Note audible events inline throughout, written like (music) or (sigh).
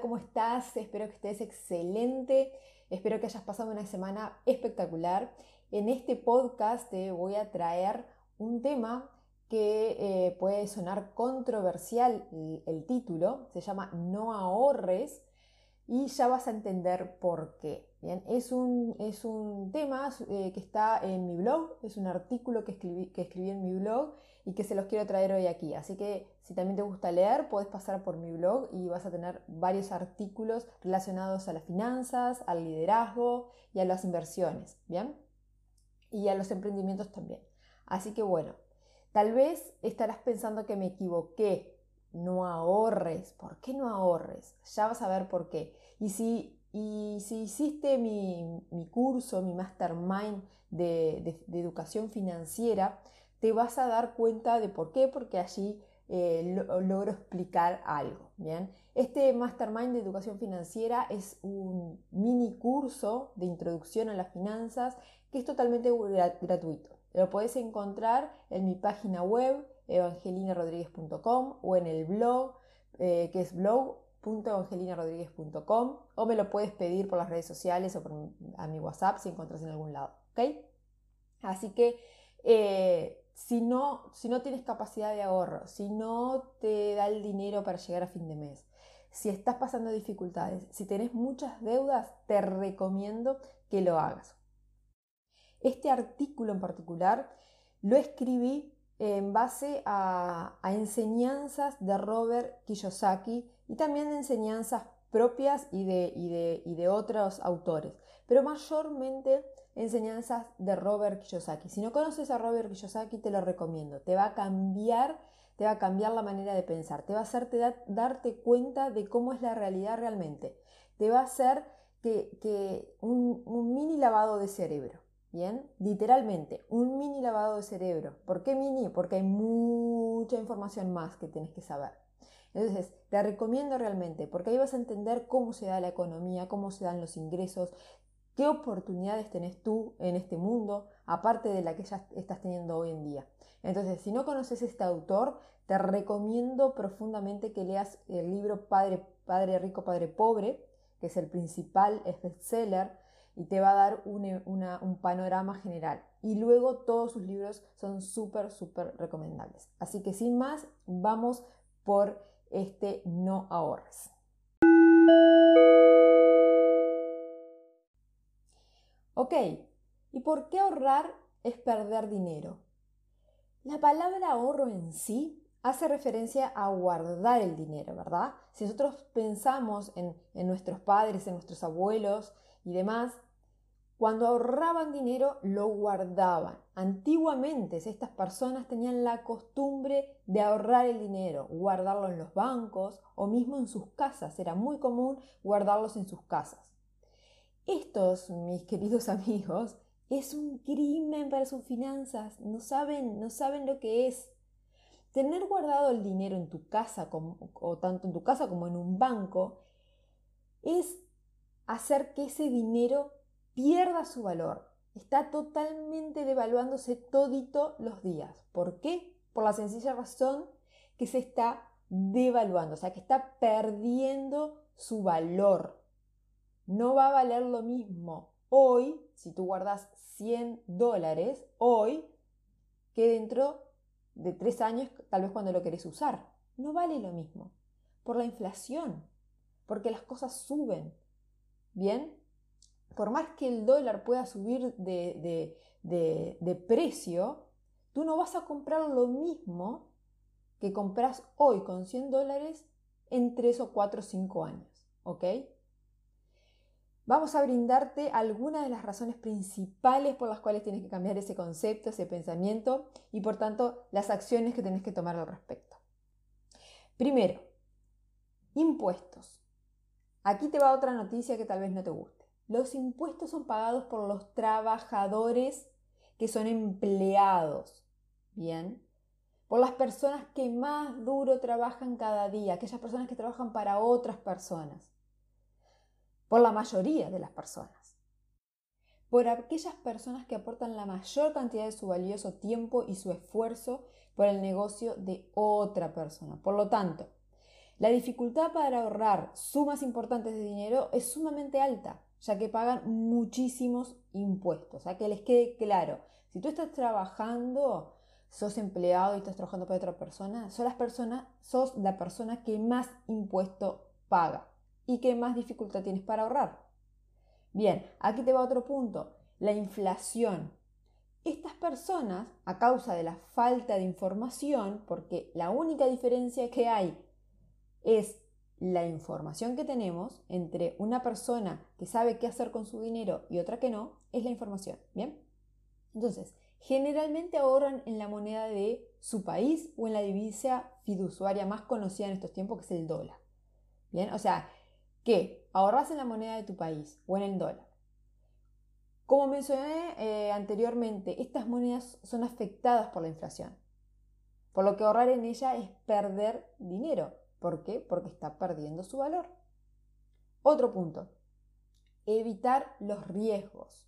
¿cómo estás? Espero que estés excelente. Espero que hayas pasado una semana espectacular. En este podcast te voy a traer un tema que eh, puede sonar controversial el, título. Se llama No ahorres y ya vas a entender por qué. Es un, es un tema eh, que está en mi blog, es un artículo que escribí, que escribí en mi blog y que se los quiero traer hoy aquí. Así que si también te gusta leer, puedes pasar por mi blog y vas a tener varios artículos relacionados a las finanzas, al liderazgo y a las inversiones, ¿bien? Y a los emprendimientos también. Así que bueno, tal vez estarás pensando que me equivoqué. No ahorres. ¿Por qué no ahorres? Ya vas a ver por qué. Y si, y si hiciste mi, curso, mi mastermind de educación financiera, te vas a dar cuenta de por qué, porque allí eh, logro explicar algo. Bien, este Mastermind de Educación Financiera es un mini curso de introducción a las finanzas que es totalmente gratuito. Lo puedes encontrar en mi página web evangelinarodríguez.com o en el blog eh, que es blog.evangelinarodríguez.com o me lo puedes pedir por las redes sociales o por, a mi WhatsApp si encuentras en algún lado. ¿ok? Así que eh, si no, si no tienes capacidad de ahorro, si no te da el dinero para llegar a fin de mes, si estás pasando dificultades, si tenés muchas deudas, te recomiendo que lo hagas. Este artículo en particular lo escribí en base a, enseñanzas de Robert Kiyosaki y también de enseñanzas propias y de, y de otros autores, pero mayormente enseñanzas de Robert Kiyosaki. Si no conoces a Robert Kiyosaki, te lo recomiendo. Te va a cambiar, te va a cambiar la manera de pensar, te va a hacerte darte cuenta de cómo es la realidad realmente. Te va a hacer que, un, un mini lavado de cerebro. Bien, literalmente, un mini lavado de cerebro. ¿Por qué mini? Porque hay mucha información más que tienes que saber. Entonces, te recomiendo realmente, porque ahí vas a entender cómo se da la economía, cómo se dan los ingresos, ¿Qué oportunidades tenés tú en este mundo, aparte de la que ya estás teniendo hoy en día? Entonces, si no conoces este autor, te recomiendo profundamente que leas el libro Padre, Padre Rico, Padre Pobre, que es el principal bestseller y te va a dar un, un panorama general. Y luego todos sus libros son súper, súper recomendables. Así que sin más, vamos por este no ahorres. Ok, ¿y por qué ahorrar es perder dinero? La palabra ahorro en sí hace referencia a guardar el dinero, ¿verdad? Si nosotros pensamos en, nuestros padres, en nuestros abuelos y demás, cuando ahorraban dinero lo guardaban. Antiguamente estas personas tenían la costumbre de ahorrar el dinero, guardarlo en los bancos o mismo en sus casas. Era muy común guardarlos en sus casas. Estos, mis (laughs) queridos amigos, es un crimen para sus finanzas. No saben, no saben lo que es. Tener guardado el dinero en tu casa, o tanto en tu casa como en un banco, es hacer que ese dinero pierda su valor. Está totalmente devaluándose todito los días. ¿Por qué? Por la sencilla razón que se está devaluando, o sea, que está perdiendo su valor no va a valer lo mismo hoy, si tú guardas 100 dólares, hoy, que dentro de tres años, tal vez cuando lo querés usar. No vale lo mismo. Por la inflación, porque las cosas suben. Bien, por más que el dólar pueda subir de, de precio, tú no vas a comprar lo mismo que compras hoy con 100 dólares en 3 o 4 o 5 años. ¿Ok? Vamos a brindarte algunas de las razones principales por las cuales tienes que cambiar ese concepto, ese pensamiento y por tanto las acciones que tienes que tomar al respecto. Primero, impuestos. Aquí te va otra noticia que tal vez no te guste. Los impuestos son pagados por los trabajadores que son empleados. Bien. Por las personas que más duro trabajan cada día, aquellas personas que trabajan para otras personas por la mayoría de las personas, por aquellas personas que aportan la mayor cantidad de su valioso tiempo y su esfuerzo por el negocio de otra persona. Por lo tanto, La dificultad para ahorrar sumas importantes de dinero es sumamente alta, ya que pagan muchísimos impuestos. A que les quede claro, si tú estás trabajando, sos empleado y estás trabajando para otra persona, sos, las personas, sos la persona que más impuesto paga y que más dificultad tienes para ahorrar. Bien, aquí te va otro punto, la inflación. Estas personas, a causa de la falta de información, porque la única diferencia que hay es la información que tenemos entre una persona que sabe qué hacer con su dinero y otra que no, es la información. Bien. Entonces, generalmente ahorran en la moneda de su país o en la divisa fiduciaria más conocida en estos tiempos, que es el dólar. Bien, o sea, que ahorras en la moneda de tu país o en el dólar. Como mencioné eh, anteriormente, estas monedas son afectadas por la inflación, por lo que ahorrar en ella es perder dinero. ¿Por qué? Porque está perdiendo su valor. Otro punto, evitar los riesgos.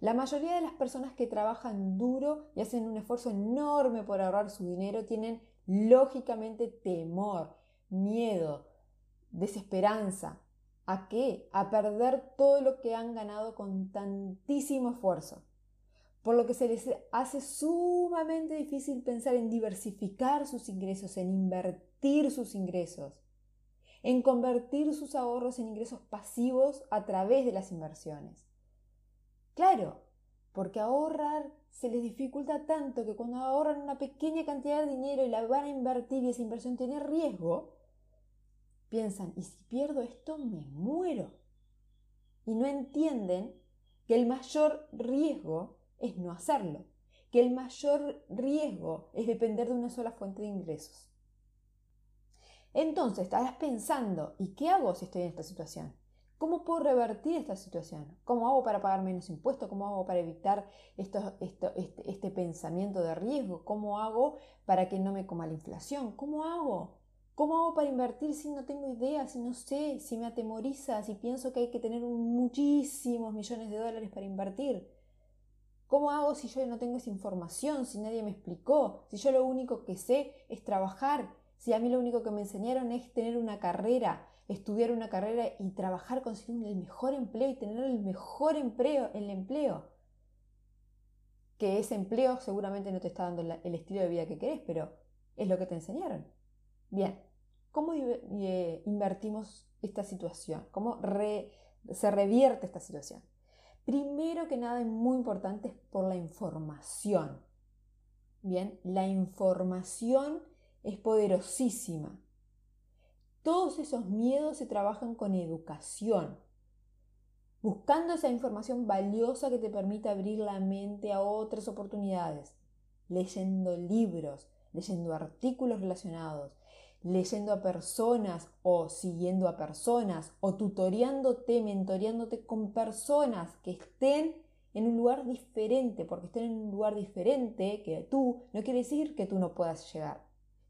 La mayoría de las personas que trabajan duro y hacen un esfuerzo enorme por ahorrar su dinero tienen lógicamente temor, miedo, desesperanza. ¿A qué? A perder todo lo que han ganado con tantísimo esfuerzo. Por lo que se les hace sumamente difícil pensar en diversificar sus ingresos, en invertir sus ingresos, en convertir sus ahorros en ingresos pasivos a través de las inversiones. Claro, porque ahorrar se les dificulta tanto que cuando ahorran una pequeña cantidad de dinero y la van a invertir y esa inversión tiene riesgo, piensan, ¿y si pierdo esto me muero? Y no entienden que el mayor riesgo es no hacerlo, que el mayor riesgo es depender de una sola fuente de ingresos. Entonces estarás pensando, ¿y qué hago si estoy en esta situación? ¿Cómo puedo revertir esta situación? ¿Cómo hago para pagar menos impuestos? ¿Cómo hago para evitar esto, este, este, pensamiento de riesgo? ¿Cómo hago para que no me coma la inflación? ¿Cómo hago? ¿Cómo hago para invertir si no tengo idea, si no sé, si me atemoriza, si pienso que hay que tener muchísimos millones de dólares para invertir? ¿Cómo hago si yo no tengo esa información, si nadie me explicó, si yo lo único que sé es trabajar si a mí lo único que me enseñaron es tener una carrera, estudiar una carrera y trabajar, conseguir el mejor empleo y tener el mejor empleo, el empleo. Que ese empleo seguramente no te está dando el estilo de vida que querés, pero es lo que te enseñaron. Bien, ¿cómo eh, invertimos esta situación? ¿Cómo se revierte esta situación? Primero que nada, es muy importante, es por la información. Bien, la información es poderosísima. Todos esos miedos se trabajan con educación, buscando esa información valiosa que te permite abrir la mente a otras oportunidades, leyendo libros, leyendo artículos relacionados, leyendo a personas o siguiendo a personas o tutoriándote, mentoreándote con personas que estén en un lugar diferente, porque estén en un lugar diferente que tú, no quiere decir que tú no puedas llegar.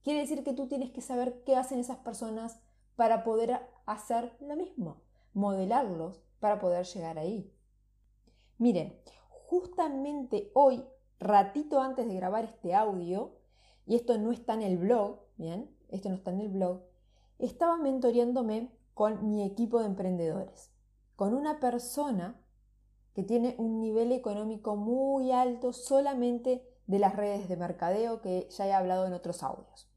Quiere decir que tú tienes que saber qué hacen esas personas para poder hacer lo mismo, modelarlos para poder llegar ahí. Miren, justamente hoy, ratito antes de grabar este audio, y esto no está en el blog, bien, esto no está en el blog, estaba mentoreándome con mi equipo de emprendedores, con una persona que tiene un nivel económico muy alto solamente de las redes de mercadeo que ya he hablado en otros audios.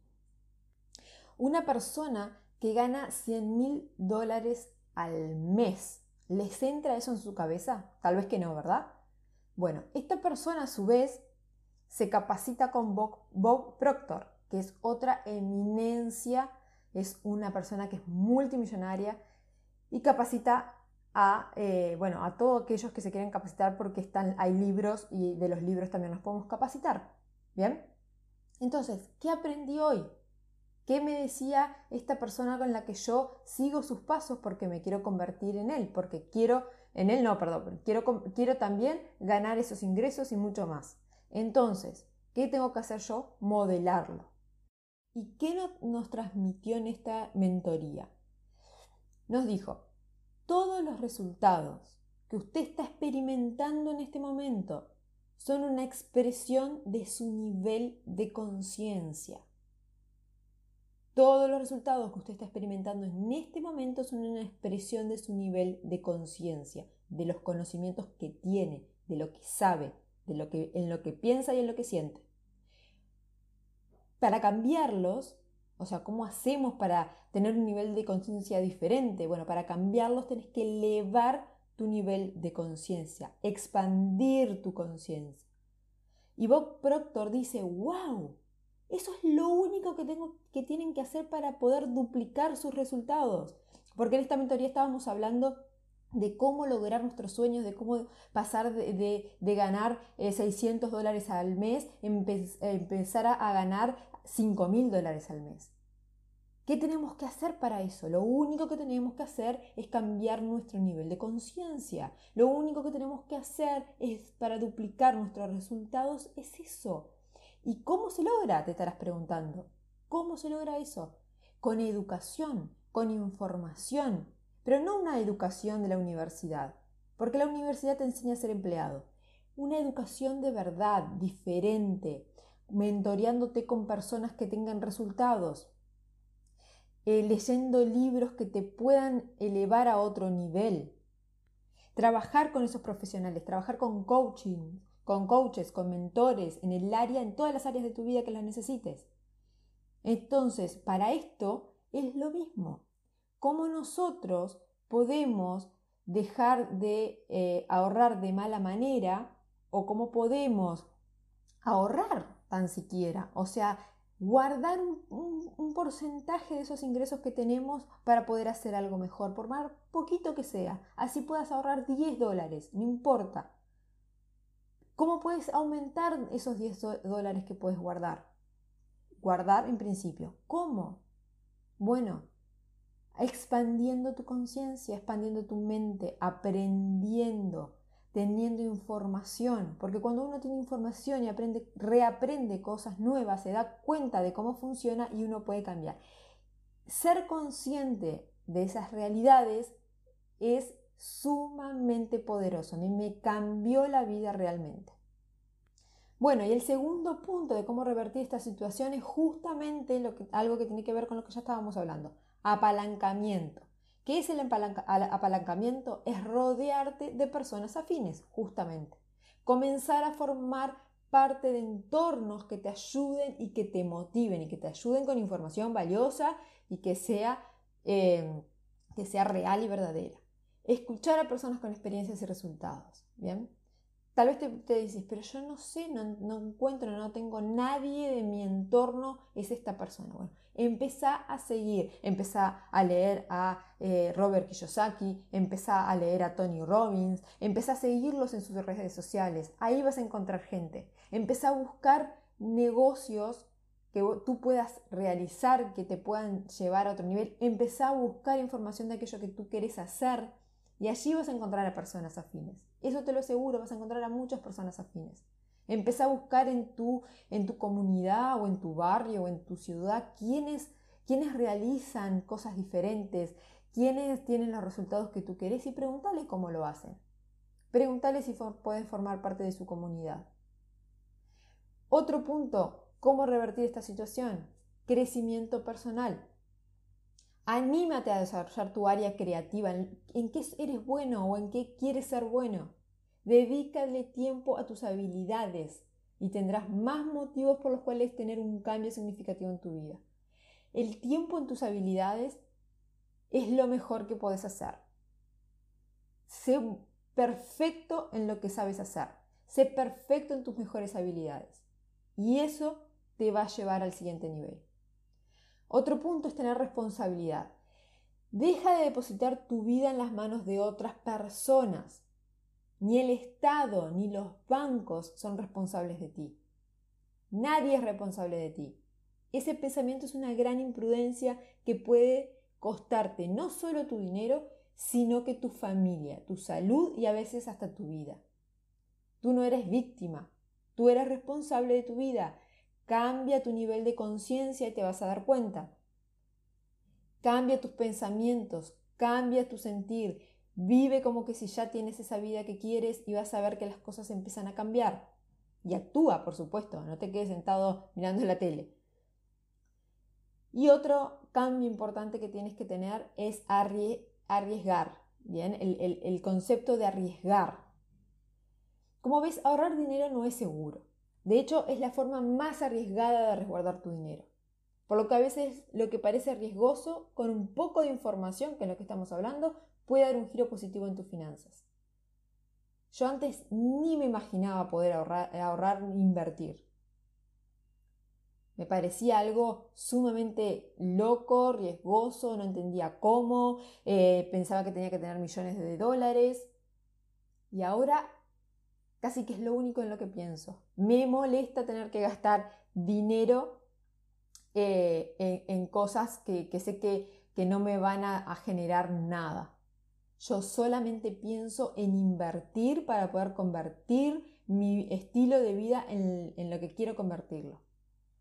Una persona que gana 100 mil dólares al mes, ¿les entra eso en su cabeza? Tal vez que no, ¿verdad? Bueno, esta persona a su vez se capacita con Bob, Proctor, que es otra eminencia, es una persona que es multimillonaria y capacita a, eh, bueno, a todos aquellos que se quieren capacitar porque están, hay libros y de los libros también nos podemos capacitar. ¿Bien? Entonces, ¿qué aprendí hoy? ¿Qué me decía esta persona con la que yo sigo sus pasos porque me quiero convertir en él? Porque quiero, en él no, perdón, quiero, quiero también ganar esos ingresos y mucho más. Entonces, ¿qué tengo que hacer yo? Modelarlo. ¿Y qué nos transmitió en esta mentoría? Nos dijo, todos los resultados que usted está experimentando en este momento son una expresión de su nivel de conciencia. Todos los resultados que usted está experimentando en este momento son una expresión de su nivel de conciencia, de los conocimientos que tiene, de lo que sabe, de lo que, en lo que piensa y en lo que siente. Para cambiarlos, o sea, ¿cómo hacemos para tener un nivel de conciencia diferente? Bueno, para cambiarlos tenés que elevar tu nivel de conciencia, expandir tu conciencia. Y Bob Proctor dice, wow, eso es lo único que, tengo, que tienen que hacer para poder duplicar sus resultados. Porque en esta mentoría estábamos hablando de cómo lograr nuestros sueños, de cómo pasar de, ganar 600 eh, dólares al mes, empezar a, ganar 5 mil dólares al mes. ¿Qué tenemos que hacer para eso? Lo único que tenemos que hacer es cambiar nuestro nivel de conciencia. Lo único que tenemos que hacer es para duplicar nuestros resultados es eso. ¿Y cómo se logra? Te estarás preguntando. ¿Cómo se logra eso? Con educación, con información, pero no una educación de la universidad, porque la universidad te enseña a ser empleado. Una educación de verdad, diferente, mentoreándote con personas que tengan resultados, eh, leyendo libros que te puedan elevar a otro nivel. Trabajar con esos profesionales, trabajar con coaching, con coaches, con mentores, en el área, en todas las áreas de tu vida que las necesites. Entonces, para esto es lo mismo cómo nosotros podemos dejar de eh, ahorrar de mala manera o cómo podemos ahorrar tan siquiera, o sea, guardar un, porcentaje de esos ingresos que tenemos para poder hacer algo mejor, por más poquito que sea, así puedas ahorrar 10 dólares, no importa. ¿Cómo puedes aumentar esos 10 dólares que puedes guardar? Guardar en principio. ¿Cómo? Bueno, expandiendo tu conciencia, expandiendo tu mente, aprendiendo, teniendo información, porque cuando uno tiene información y aprende, reaprende cosas nuevas, se da cuenta de cómo funciona y uno puede cambiar. Ser consciente de esas realidades es sumamente poderoso. A mí me cambió la vida realmente. Bueno, y el segundo punto de cómo revertir esta situación es justamente lo algo que tiene que ver con lo que ya estábamos hablando apalancamiento. ¿Qué es el apalancamiento? Es rodearte de personas afines, justamente. Comenzar a formar parte de entornos que te ayuden y que te motiven y que te ayuden con información valiosa y que sea, eh, que sea real y verdadera. Escuchar a personas con experiencias y resultados. ¿Bien? Tal vez te, dices, pero yo no sé, no, no, encuentro, no tengo nadie de mi entorno, es esta persona. Bueno, Empezá a seguir, empezá a leer a eh, Robert Kiyosaki, empezá a leer a Tony Robbins, empezá a seguirlos en sus redes sociales. Ahí vas a encontrar gente. Empezá a buscar negocios que tú puedas realizar, que te puedan llevar a otro nivel. Empezá a buscar información de aquello que tú quieres hacer y allí vas a encontrar a personas afines. Eso te lo aseguro, vas a encontrar a muchas personas afines. Empieza a buscar en tu, en tu comunidad o en tu barrio o en tu ciudad quiénes, realizan cosas diferentes, quiénes tienen los resultados que tú querés y pregúntale cómo lo hacen. Pregúntale si pueden formar parte de su comunidad. Otro punto, ¿cómo revertir esta situación? Crecimiento personal. Anímate a desarrollar tu área creativa, en qué eres bueno o en qué quieres ser bueno. Dedícale tiempo a tus habilidades y tendrás más motivos por los cuales tener un cambio significativo en tu vida. El tiempo en tus habilidades es lo mejor que puedes hacer. Sé perfecto en lo que sabes hacer. Sé perfecto en tus mejores habilidades. Y eso te va a llevar al siguiente nivel. Otro punto es tener responsabilidad. Deja de depositar tu vida en las manos de otras personas. Ni el Estado ni los bancos son responsables de ti. Nadie es responsable de ti. Ese pensamiento es una gran imprudencia que puede costarte no solo tu dinero, sino que tu familia, tu salud y a veces hasta tu vida. Tú no eres víctima, tú eres responsable de tu vida. Cambia tu nivel de conciencia y te vas a dar cuenta. Cambia tus pensamientos, cambia tu sentir, Vive como que si ya tienes esa vida que quieres y vas a ver que las cosas empiezan a cambiar. Y actúa, por supuesto, no te quedes sentado mirando la tele. Y otro cambio importante que tienes que tener es arriesgar, ¿bien? El, concepto de arriesgar. Como ves, ahorrar dinero no es seguro. De hecho, es la forma más arriesgada de resguardar tu dinero. Por lo que a veces lo que parece riesgoso, con un poco de información, que es lo que estamos hablando, puede dar un giro positivo en tus finanzas. Yo antes ni me imaginaba poder ahorrar, ahorrar invertir. Me parecía algo sumamente loco, riesgoso, no entendía cómo, eh, pensaba que tenía que tener millones de dólares. Y ahora casi que es lo único en lo que pienso. Me molesta tener que gastar dinero eh, en, cosas que, sé que, no me van a, generar nada. Yo solamente pienso en invertir para poder convertir mi estilo de vida en lo que quiero convertirlo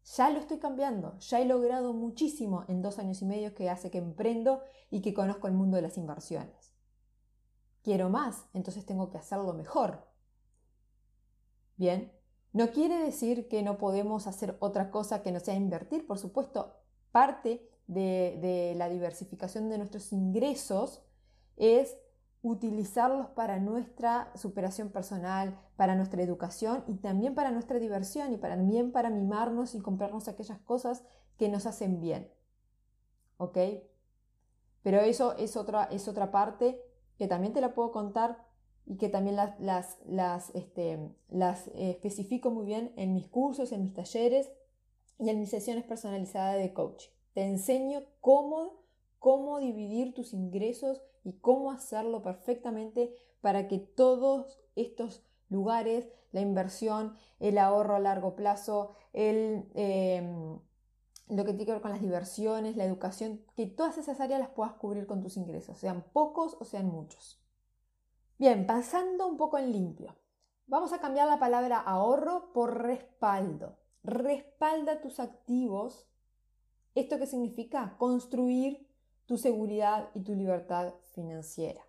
ya lo estoy cambiando, ya he logrado muchísimo en dos años y medio que hace que emprendo y que conozco el mundo de las inversiones. Quiero más, entonces tengo que hacerlo mejor. Bien, no quiere decir que no podemos hacer otra cosa que no sea invertir, por supuesto, parte de, la diversificación de nuestros ingresos es utilizarlos para nuestra superación personal, para nuestra educación y también para nuestra diversión y también para mimarnos y comprarnos aquellas cosas que nos hacen bien. ¿Ok? Pero eso es otra, es otra parte que también te la puedo contar y que también las, las, las, este, las especifico muy bien en mis cursos, en mis talleres y en mis sesiones personalizadas de coaching. Te enseño cómo, cómo dividir tus ingresos y cómo hacerlo perfectamente para que todos estos lugares, la inversión, el ahorro a largo plazo, el, em, lo que tiene que ver con las diversiones, la educación, que todas esas áreas las puedas cubrir con tus ingresos, sean pocos o sean muchos. Bien, pasando un poco en limpio. Vamos a cambiar la palabra ahorro por respaldo. Respalda tus activos. ¿Esto qué significa? Construir tu seguridad y tu libertad financiera.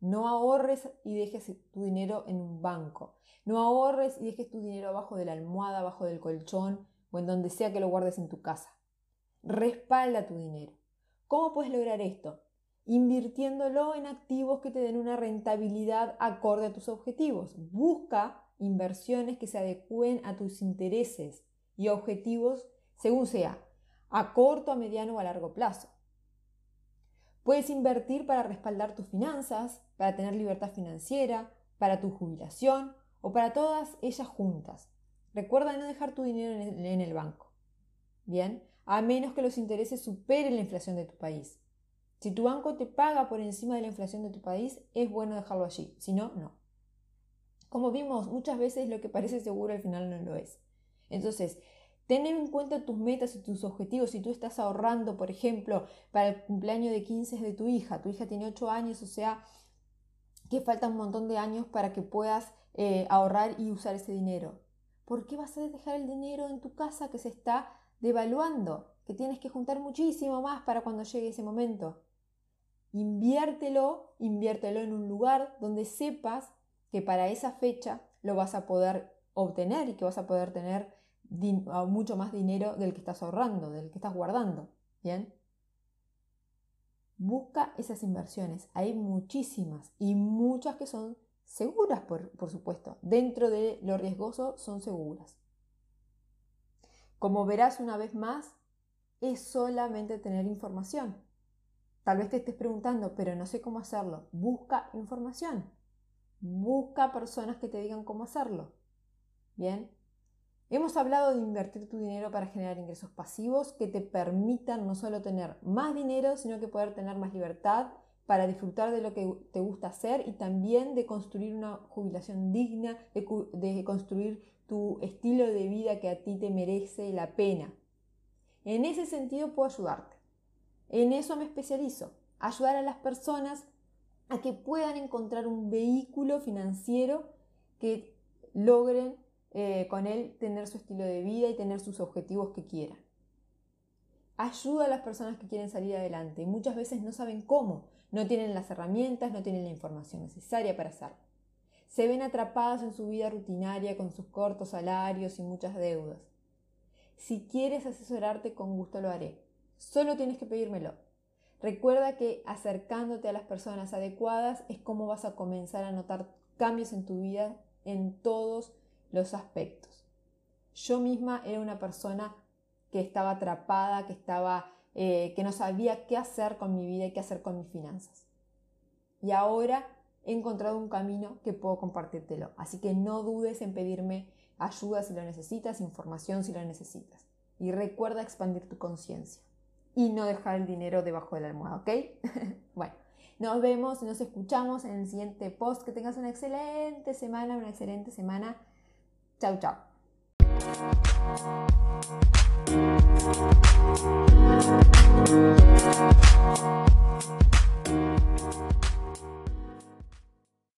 No ahorres y dejes tu dinero en un banco. No ahorres y dejes tu dinero abajo de la almohada, abajo del colchón o en donde sea que lo guardes en tu casa. Respalda tu dinero. ¿Cómo puedes lograr esto? Invirtiéndolo en activos que te den una rentabilidad acorde a tus objetivos. Busca inversiones que se adecúen a tus intereses y objetivos según sea, a corto, a mediano o a largo plazo. Puedes invertir para respaldar tus finanzas, para tener libertad financiera, para tu jubilación o para todas ellas juntas. Recuerda no dejar tu dinero en el banco. Bien, a menos que los intereses superen la inflación de tu país. Si tu banco te paga por encima de la inflación de tu país, es bueno dejarlo allí. Si no, no. Como vimos, muchas veces lo que parece seguro al final no lo es. Entonces, Tener en cuenta tus metas y tus objetivos. Si tú estás ahorrando, por ejemplo, para el cumpleaños de 15 de tu hija, tu hija tiene 8 años, o sea, que falta un montón de años para que puedas eh, ahorrar y usar ese dinero. ¿Por qué vas a dejar el dinero en tu casa que se está devaluando? Que tienes que juntar muchísimo más para cuando llegue ese momento. Inviértelo, inviértelo en un lugar donde sepas que para esa fecha lo vas a poder obtener y que vas a poder tener mucho más dinero del que estás ahorrando, del que estás guardando. ¿Bien? Busca esas inversiones. Hay muchísimas y muchas que son seguras, por, por supuesto. Dentro de lo riesgoso son seguras. Como verás una vez más, es solamente tener información. Tal vez te estés preguntando, pero no sé cómo hacerlo. Busca información. Busca personas que te digan cómo hacerlo. Bien, Hemos hablado de invertir tu dinero para generar ingresos pasivos que te permitan no solo tener más dinero, sino que poder tener más libertad para disfrutar de lo que te gusta hacer y también de construir una jubilación digna, de, construir tu estilo de vida que a ti te merece la pena. En ese sentido puedo ayudarte. En eso me especializo. Ayudar a las personas a que puedan encontrar un vehículo financiero que logren eh, con él tener su estilo de vida y tener sus objetivos que quieran. Ayuda a las personas que quieren salir adelante y muchas veces no saben cómo, no tienen las herramientas, no tienen la información necesaria para hacerlo. Se ven atrapadas en su vida rutinaria con sus cortos salarios y muchas deudas. Si quieres asesorarte, con gusto lo haré. Solo tienes que pedírmelo. Recuerda que acercándote a las personas adecuadas es como vas a comenzar a notar cambios en tu vida en todos los aspectos. Yo misma era una persona que estaba atrapada, que estaba, eh, que no sabía qué hacer con mi vida y qué hacer con mis finanzas. Y ahora he encontrado un camino que puedo compartírtelo. Así que no dudes en pedirme ayuda si lo necesitas, información si lo necesitas. Y recuerda expandir tu conciencia y no dejar el dinero debajo de la almohada, ¿ok? (laughs) bueno, nos vemos, nos escuchamos en el siguiente post. Que tengas una excelente semana, una excelente semana. Thank you.